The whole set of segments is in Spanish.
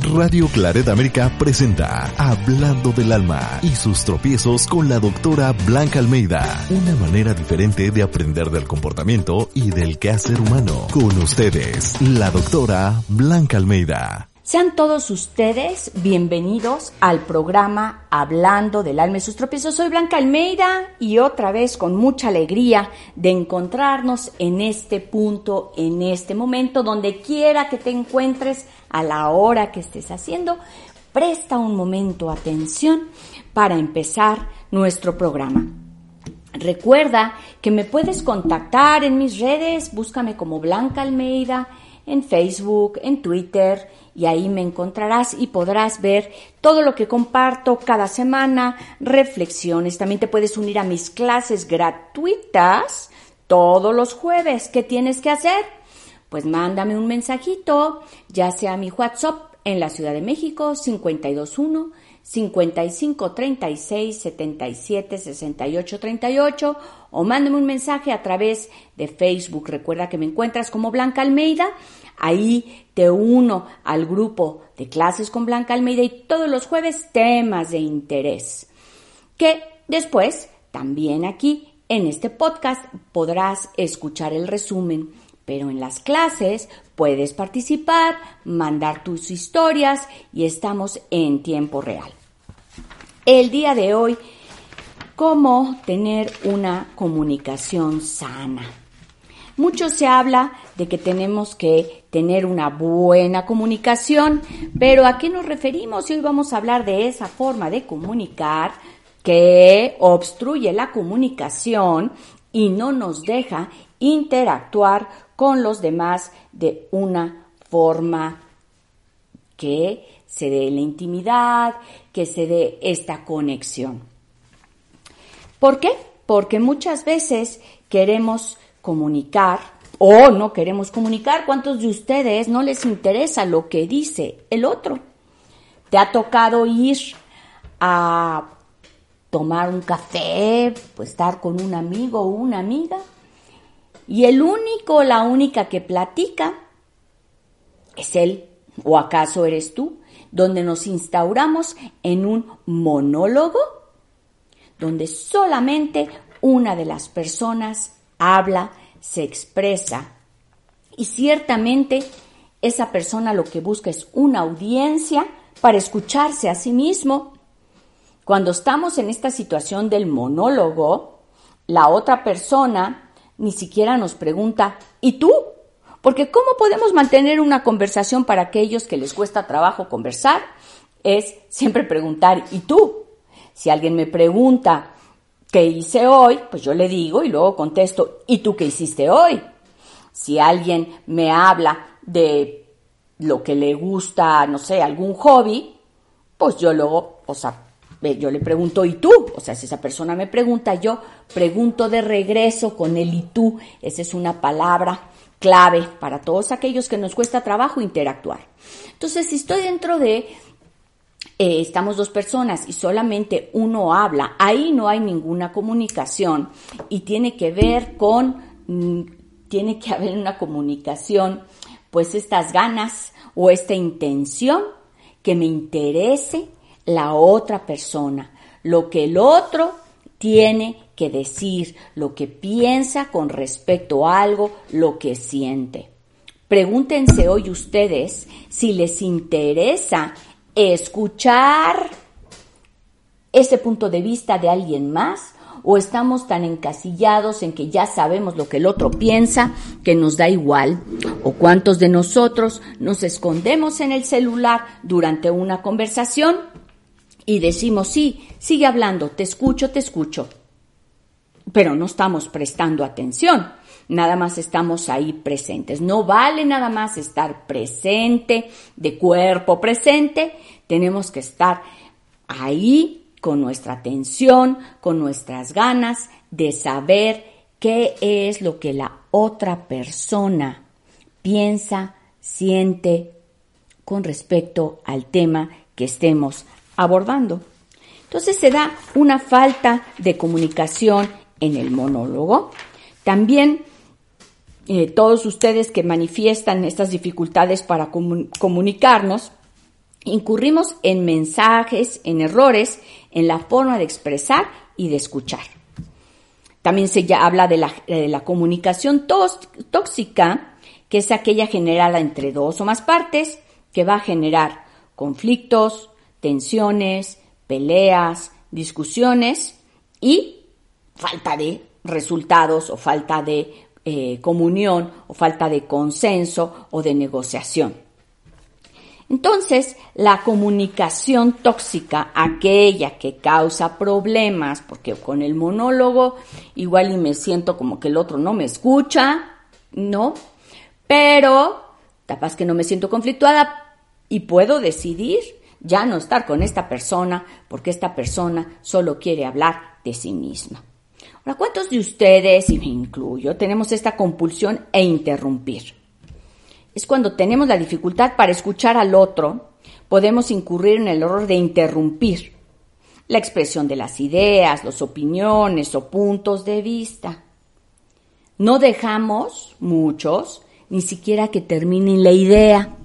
Radio Claret América presenta Hablando del Alma y sus tropiezos con la doctora Blanca Almeida. Una manera diferente de aprender del comportamiento y del quehacer humano. Con ustedes, la doctora Blanca Almeida. Sean todos ustedes bienvenidos al programa Hablando del alma y sus tropiezos. Soy Blanca Almeida y otra vez con mucha alegría de encontrarnos en este punto, en este momento, donde quiera que te encuentres, a la hora que estés haciendo, presta un momento atención para empezar nuestro programa. Recuerda que me puedes contactar en mis redes, búscame como Blanca Almeida en Facebook, en Twitter, y ahí me encontrarás y podrás ver todo lo que comparto cada semana, reflexiones. También te puedes unir a mis clases gratuitas todos los jueves. ¿Qué tienes que hacer? Pues mándame un mensajito, ya sea a mi WhatsApp en la Ciudad de México 521 55 36 77 68 38 o mándame un mensaje a través de Facebook. Recuerda que me encuentras como Blanca Almeida. Ahí te uno al grupo de clases con Blanca Almeida y todos los jueves temas de interés. Que después, también aquí en este podcast podrás escuchar el resumen pero en las clases puedes participar, mandar tus historias y estamos en tiempo real. El día de hoy, ¿cómo tener una comunicación sana? Mucho se habla de que tenemos que tener una buena comunicación, pero ¿a qué nos referimos? Hoy vamos a hablar de esa forma de comunicar que obstruye la comunicación y no nos deja interactuar con los demás de una forma que se dé la intimidad, que se dé esta conexión. ¿Por qué? Porque muchas veces queremos comunicar o no queremos comunicar. ¿Cuántos de ustedes no les interesa lo que dice el otro? ¿Te ha tocado ir a tomar un café, pues estar con un amigo o una amiga? Y el único o la única que platica es él, o acaso eres tú, donde nos instauramos en un monólogo, donde solamente una de las personas habla, se expresa. Y ciertamente esa persona lo que busca es una audiencia para escucharse a sí mismo. Cuando estamos en esta situación del monólogo, la otra persona ni siquiera nos pregunta, ¿y tú? Porque ¿cómo podemos mantener una conversación para aquellos que les cuesta trabajo conversar? Es siempre preguntar, ¿y tú? Si alguien me pregunta, ¿qué hice hoy? Pues yo le digo y luego contesto, ¿y tú qué hiciste hoy? Si alguien me habla de lo que le gusta, no sé, algún hobby, pues yo luego, o sea, yo le pregunto, ¿y tú? O sea, si esa persona me pregunta, yo pregunto de regreso con el ¿y tú? Esa es una palabra clave para todos aquellos que nos cuesta trabajo interactuar. Entonces, si estoy dentro de, eh, estamos dos personas y solamente uno habla, ahí no hay ninguna comunicación y tiene que ver con, mm, tiene que haber una comunicación, pues estas ganas o esta intención que me interese la otra persona, lo que el otro tiene que decir, lo que piensa con respecto a algo, lo que siente. Pregúntense hoy ustedes si les interesa escuchar ese punto de vista de alguien más o estamos tan encasillados en que ya sabemos lo que el otro piensa que nos da igual o cuántos de nosotros nos escondemos en el celular durante una conversación y decimos, sí, sigue hablando, te escucho, te escucho, pero no estamos prestando atención. nada más estamos ahí presentes. No vale nada más estar presente, de cuerpo presente, tenemos que estar ahí con nuestra atención, con nuestras ganas de saber qué es lo que la otra persona piensa, siente con respecto al tema que estemos abordando. Entonces se da una falta de comunicación en el monólogo. También eh, todos ustedes que manifiestan estas dificultades para comunicarnos, incurrimos en mensajes, en errores, en la forma de expresar y de escuchar. También se ya habla de la, de la comunicación tóxica, que es aquella generada entre dos o más partes, que va a generar conflictos, tensiones, peleas, discusiones y falta de resultados o falta de eh, comunión o falta de consenso o de negociación. Entonces, la comunicación tóxica, aquella que causa problemas, porque con el monólogo igual y me siento como que el otro no me escucha, ¿no? Pero capaz que no me siento conflictuada y puedo decidir ya no estar con esta persona porque esta persona solo quiere hablar de sí misma. Ahora, ¿cuántos de ustedes, y me incluyo, tenemos esta compulsión e interrumpir? Es cuando tenemos la dificultad para escuchar al otro, podemos incurrir en el error de interrumpir la expresión de las ideas, las opiniones o puntos de vista. No dejamos, muchos, ni siquiera que terminen la idea,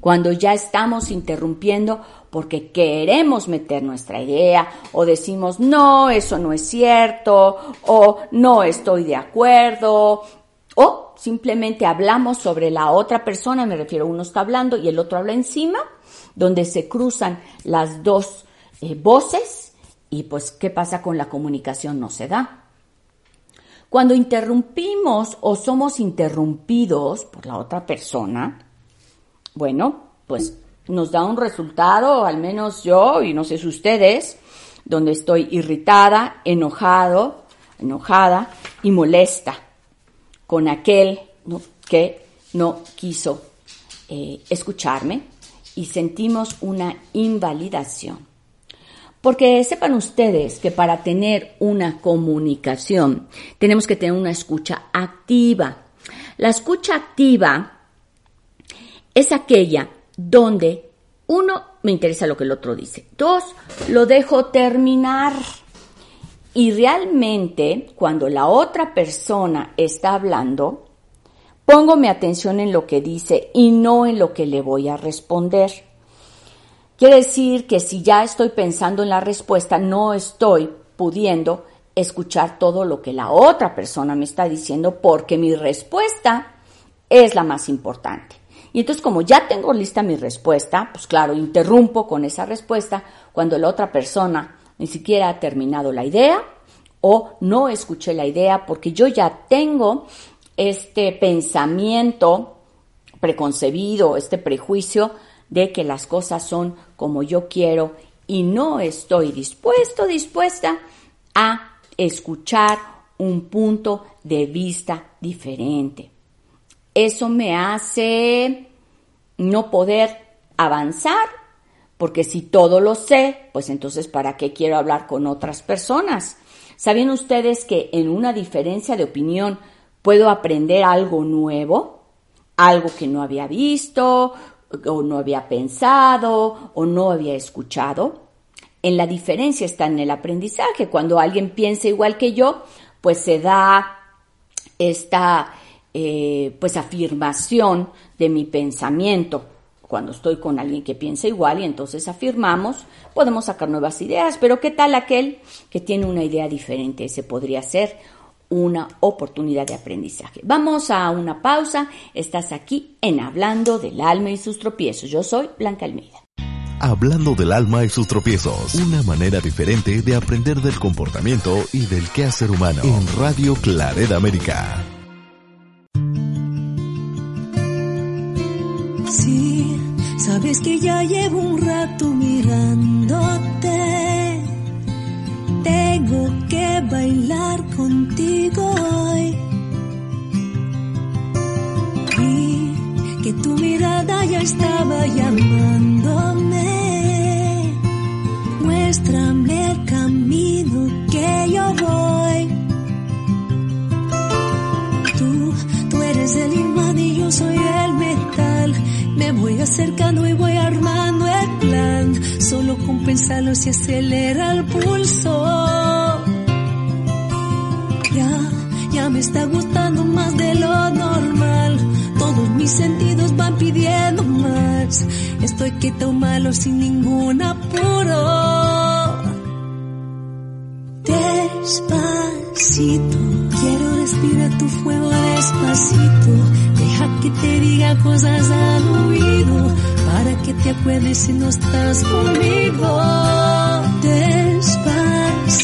cuando ya estamos interrumpiendo porque queremos meter nuestra idea o decimos, no, eso no es cierto, o no estoy de acuerdo, o simplemente hablamos sobre la otra persona, me refiero, uno está hablando y el otro habla encima, donde se cruzan las dos eh, voces y pues, ¿qué pasa con la comunicación? No se da. Cuando interrumpimos o somos interrumpidos por la otra persona, bueno, pues nos da un resultado, al menos yo, y no sé si ustedes, donde estoy irritada, enojado, enojada y molesta con aquel que no quiso eh, escucharme y sentimos una invalidación. Porque sepan ustedes que para tener una comunicación tenemos que tener una escucha activa. La escucha activa es aquella donde uno, me interesa lo que el otro dice. Dos, lo dejo terminar. Y realmente, cuando la otra persona está hablando, pongo mi atención en lo que dice y no en lo que le voy a responder. Quiere decir que si ya estoy pensando en la respuesta, no estoy pudiendo escuchar todo lo que la otra persona me está diciendo porque mi respuesta es la más importante. Y entonces como ya tengo lista mi respuesta, pues claro, interrumpo con esa respuesta cuando la otra persona ni siquiera ha terminado la idea o no escuché la idea porque yo ya tengo este pensamiento preconcebido, este prejuicio de que las cosas son como yo quiero y no estoy dispuesto, dispuesta a escuchar un punto de vista diferente. Eso me hace no poder avanzar, porque si todo lo sé, pues entonces ¿para qué quiero hablar con otras personas? ¿Saben ustedes que en una diferencia de opinión puedo aprender algo nuevo? Algo que no había visto, o no había pensado, o no había escuchado. En la diferencia está en el aprendizaje. Cuando alguien piensa igual que yo, pues se da esta eh, pues afirmación de mi pensamiento. Cuando estoy con alguien que piensa igual y entonces afirmamos, podemos sacar nuevas ideas, pero ¿qué tal aquel que tiene una idea diferente? Ese podría ser una oportunidad de aprendizaje. Vamos a una pausa. Estás aquí en Hablando del alma y sus tropiezos. Yo soy Blanca Almeida. Hablando del alma y sus tropiezos. Una manera diferente de aprender del comportamiento y del quehacer humano. En Radio Claret América. Es que ya llevo un rato mirándote. Tengo que bailar contigo hoy. Vi que tu mirada ya estaba llamándome. Muéstrame el camino que yo voy. Acercando y voy armando el plan. Solo con pensarlo se acelera el pulso. Ya, ya me está gustando más de lo normal. Todos mis sentidos van pidiendo más. Estoy quieto malo sin ningún apuro. Despacito, quiero respirar tu fuego despacito. Que te diga cosas al oído para que te acuerdes si no estás conmigo. Despacito,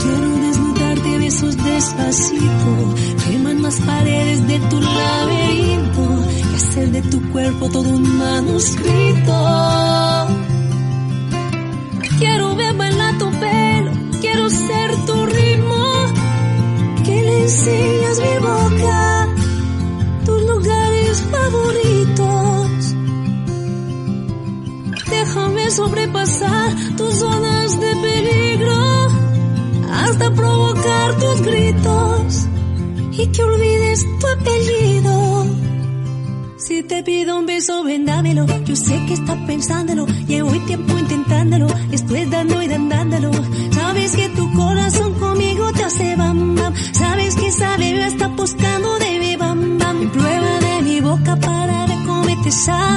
quiero desnudarte de besos despacito. Queman las paredes de tu laberinto y hacer de tu cuerpo todo un manuscrito. De peligro hasta provocar tus gritos y que olvides tu apellido. Si te pido un beso, ven dámelo. Yo sé que estás pensándolo. Llevo tiempo intentándolo. Estoy dando y dándolo. Sabes que tu corazón conmigo te hace bam bam. Sabes que esa bebé está buscando de mi bam bam. Prueba de mi boca para ver te.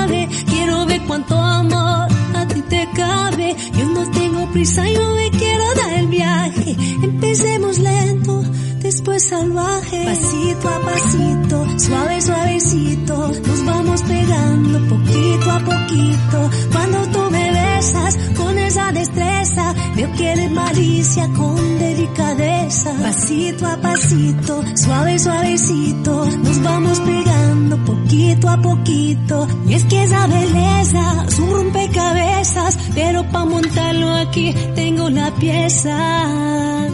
No prisa, yo me quiero dar el viaje. Empecemos lento después salvaje. Pasito a pasito, suave, suavecito, nos vamos pegando poquito a poquito. Cuando tú me besas con esa destreza, veo que malicia con delicadeza. Pasito a pasito, suave, suavecito, nos vamos pegando poquito a poquito. Y es que esa belleza es un rompecabezas, pero pa' montarlo aquí tengo la pieza.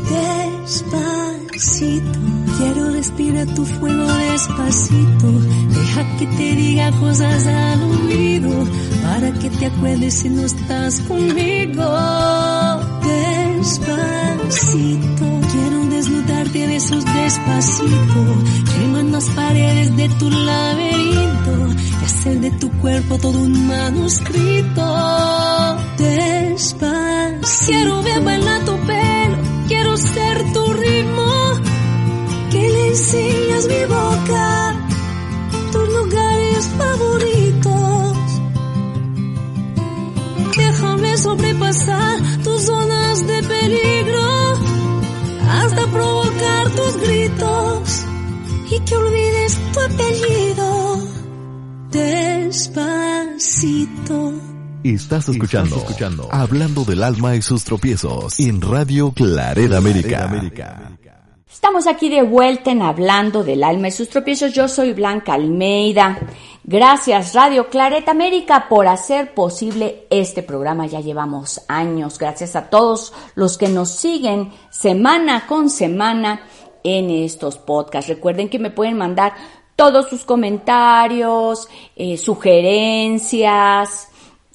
Despacito, quiero respirar tu fuego despacito. Deja que te diga cosas al oído, para que te acuerdes si no estás conmigo. Despacito, quiero desnudarte de esos despacito. Las paredes de tu laberinto y hacer de tu cuerpo todo un manuscrito. Despacito, quiero ver bailar tu pelo, quiero ser tu ritmo. Que le enseñas mi boca, tus lugares favoritos. Déjame sobrepasar tus zonas de peligro que olvides tu apellido. Despacito. Estás escuchando, escuchando Hablando del alma y sus tropiezos en Radio Claret América. Estamos aquí de vuelta en Hablando del alma y sus tropiezos. Yo soy Blanca Almeida. Gracias Radio Claret América por hacer posible este programa. Ya llevamos años. Gracias a todos los que nos siguen semana con semana en estos podcasts. Recuerden que me pueden mandar todos sus comentarios, eh, sugerencias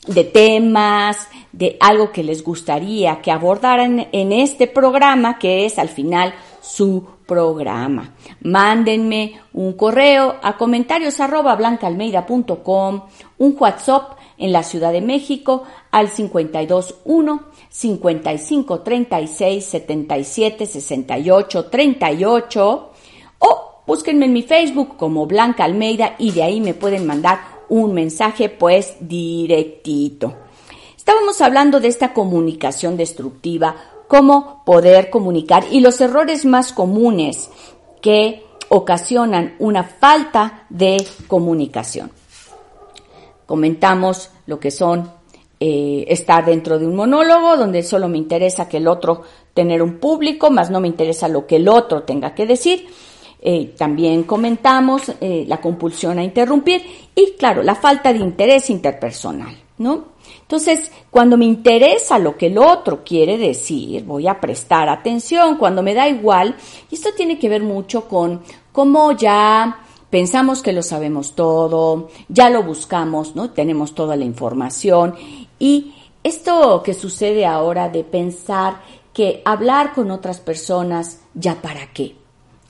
de temas, de algo que les gustaría que abordaran en este programa, que es al final su programa. Mándenme un correo a comentarios arroba blancaalmeida.com, un WhatsApp en la Ciudad de México al 521 55 36 77 68 38 o búsquenme en mi Facebook como Blanca Almeida y de ahí me pueden mandar un mensaje pues directito. Estábamos hablando de esta comunicación destructiva, cómo poder comunicar y los errores más comunes que ocasionan una falta de comunicación. Comentamos lo que son eh, estar dentro de un monólogo donde solo me interesa que el otro tener un público, más no me interesa lo que el otro tenga que decir. Eh, también comentamos eh, la compulsión a interrumpir y, claro, la falta de interés interpersonal, ¿no? Entonces, cuando me interesa lo que el otro quiere decir, voy a prestar atención, cuando me da igual, y esto tiene que ver mucho con cómo ya pensamos que lo sabemos todo, ya lo buscamos, ¿no? Tenemos toda la información y esto que sucede ahora de pensar que hablar con otras personas, ¿ya para qué?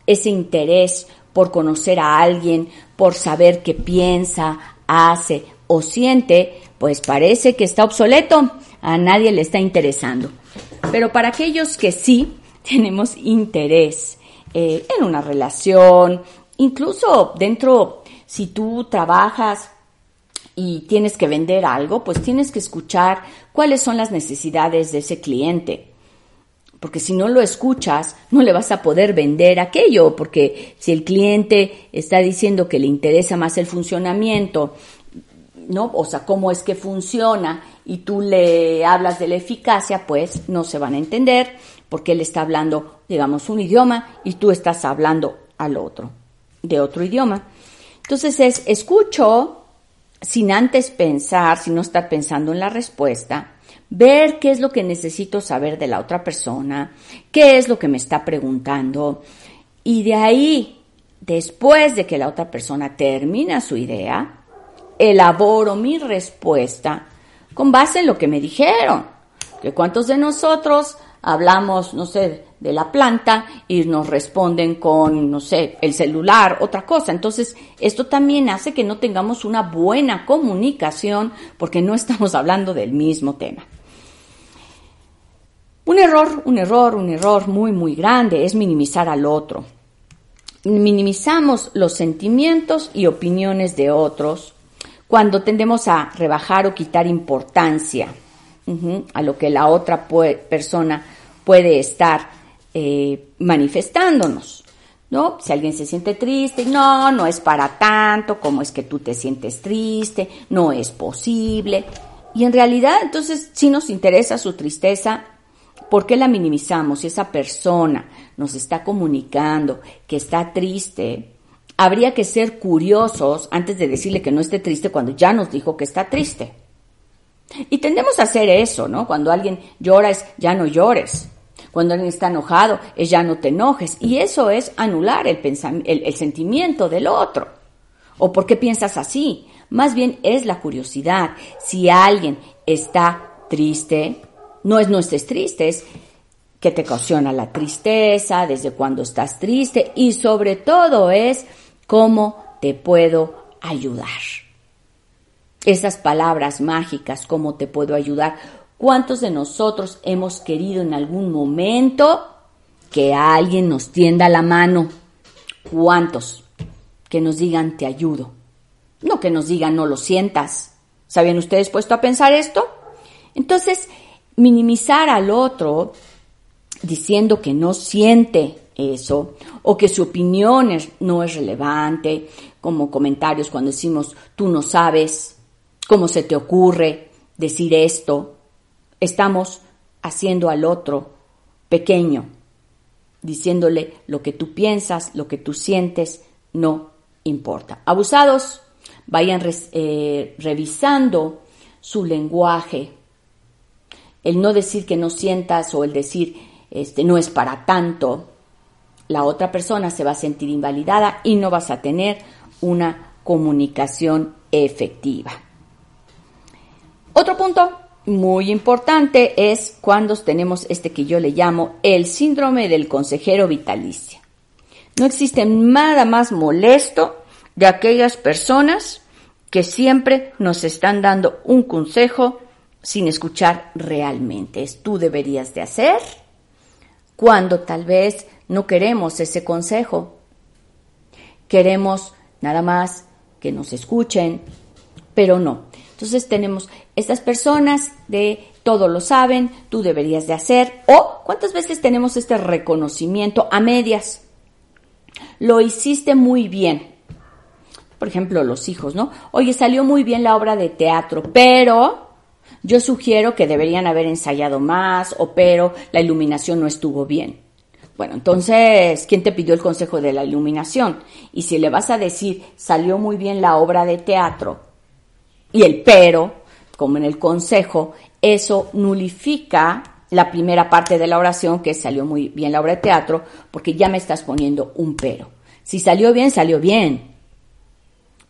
Ese interés por conocer a alguien, por saber qué piensa, hace o siente, pues parece que está obsoleto, a nadie le está interesando. Pero para aquellos que sí tenemos interés eh, en una relación, incluso dentro, si tú trabajas y tienes que vender algo, pues tienes que escuchar cuáles son las necesidades de ese cliente. Porque si no lo escuchas, no le vas a poder vender aquello, porque si el cliente está diciendo que le interesa más el funcionamiento, ¿no? O sea, cómo es que funciona y tú le hablas de la eficacia, pues no se van a entender porque él está hablando, digamos, un idioma y tú estás hablando al otro, de otro idioma. Entonces es, escucho sin antes pensar, sin no estar pensando en la respuesta, ver qué es lo que necesito saber de la otra persona, qué es lo que me está preguntando, y de ahí, después de que la otra persona termina su idea, elaboro mi respuesta con base en lo que me dijeron. Que cuántos de nosotros hablamos, no sé, de la planta y nos responden con, no sé, el celular, otra cosa. Entonces, esto también hace que no tengamos una buena comunicación porque no estamos hablando del mismo tema. Un error, un error, un error muy, muy grande es minimizar al otro. Minimizamos los sentimientos y opiniones de otros cuando tendemos a rebajar o quitar importancia a lo que la otra persona puede estar eh, manifestándonos. ¿No? Si alguien se siente triste, no, no es para tanto, como es que tú te sientes triste, no es posible. Y en realidad, entonces, si nos interesa su tristeza, ¿por qué la minimizamos? Si esa persona nos está comunicando que está triste, habría que ser curiosos antes de decirle que no esté triste cuando ya nos dijo que está triste. Y tendemos a hacer eso, ¿no? Cuando alguien llora es ya no llores. Cuando alguien está enojado es ya no te enojes. Y eso es anular el, el, sentimiento del otro. ¿O por qué piensas así? Más bien es la curiosidad. Si alguien está triste, no es no estés triste, es que te ocasiona la tristeza, desde cuando estás triste y sobre todo es cómo te puedo ayudar. Esas palabras mágicas, cómo te puedo ayudar. ¿Cuántos de nosotros hemos querido en algún momento que alguien nos tienda la mano? ¿Cuántos? Que nos digan te ayudo. No que nos digan no lo sientas. ¿Sabían ustedes puesto a pensar esto? Entonces, minimizar al otro diciendo que no siente eso, o que su opinión no es relevante, como comentarios cuando decimos tú no sabes, cómo se te ocurre decir esto, estamos haciendo al otro pequeño, diciéndole lo que tú piensas, lo que tú sientes, no importa. Abusados, vayan eh, revisando su lenguaje, el no decir que no sientas o el decir este no es para tanto, la otra persona se va a sentir invalidada y no vas a tener una comunicación efectiva. Otro punto muy importante es cuando tenemos este que yo le llamo el síndrome del consejero vitalicio. No existe nada más molesto de aquellas personas que siempre nos están dando un consejo sin escuchar realmente. Es tú deberías de hacer cuando tal vez no queremos ese consejo. Queremos nada más que nos escuchen, pero no. Entonces tenemos estas personas de todo lo saben, tú deberías de hacer, o cuántas veces tenemos este reconocimiento a medias. Lo hiciste muy bien. Por ejemplo, los hijos, ¿no? Oye, salió muy bien la obra de teatro, pero yo sugiero que deberían haber ensayado más, o pero la iluminación no estuvo bien. Bueno, entonces, ¿quién te pidió el consejo de la iluminación? Y si le vas a decir, salió muy bien la obra de teatro, y el pero, como en el consejo, eso nulifica la primera parte de la oración, que salió muy bien la obra de teatro, porque ya me estás poniendo un pero. Si salió bien, salió bien.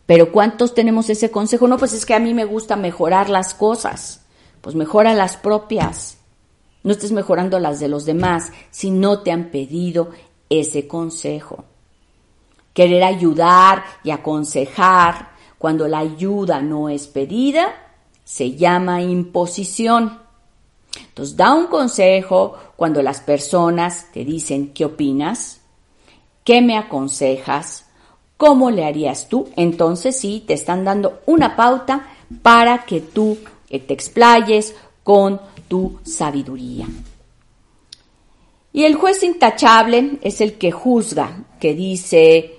Pero ¿cuántos tenemos ese consejo? No, pues es que a mí me gusta mejorar las cosas. Pues mejora las propias. No estés mejorando las de los demás si no te han pedido ese consejo. Querer ayudar y aconsejar cuando la ayuda no es pedida se llama imposición. Entonces, da un consejo cuando las personas te dicen qué opinas, qué me aconsejas, cómo le harías tú. Entonces, sí, te están dando una pauta para que tú te explayes con tu sabiduría. Y el juez intachable es el que juzga, que dice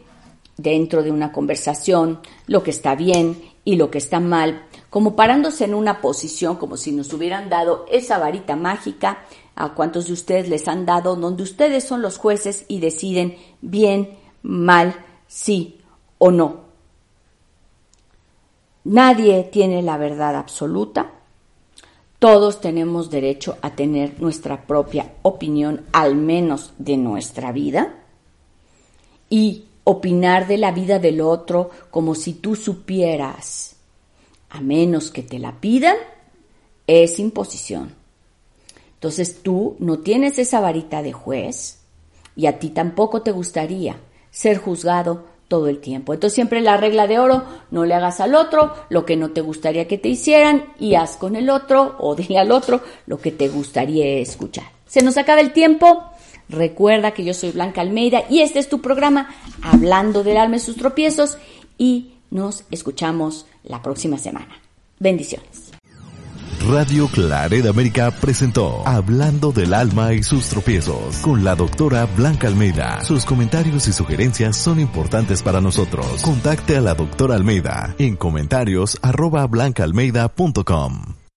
dentro de una conversación lo que está bien y lo que está mal, como parándose en una posición como si nos hubieran dado esa varita mágica, a cuantos de ustedes les han dado, donde ustedes son los jueces y deciden bien, mal, sí o no. Nadie tiene la verdad absoluta. Todos tenemos derecho a tener nuestra propia opinión, al menos de nuestra vida. Y opinar de la vida del otro como si tú supieras, a menos que te la pidan, es imposición. Entonces tú no tienes esa varita de juez y a ti tampoco te gustaría ser juzgado todo el tiempo. Entonces siempre la regla de oro, no le hagas al otro lo que no te gustaría que te hicieran y haz con el otro o dile al otro lo que te gustaría escuchar. Se nos acaba el tiempo. Recuerda que yo soy Blanca Almeida y este es tu programa Hablando del alma y sus tropiezos y nos escuchamos la próxima semana. Bendiciones. Radio Claret América presentó Hablando del alma y sus tropiezos con la doctora Blanca Almeida. Sus comentarios y sugerencias son importantes para nosotros. Contacte a la doctora Almeida en comentarios arroba blancaalmeida.com.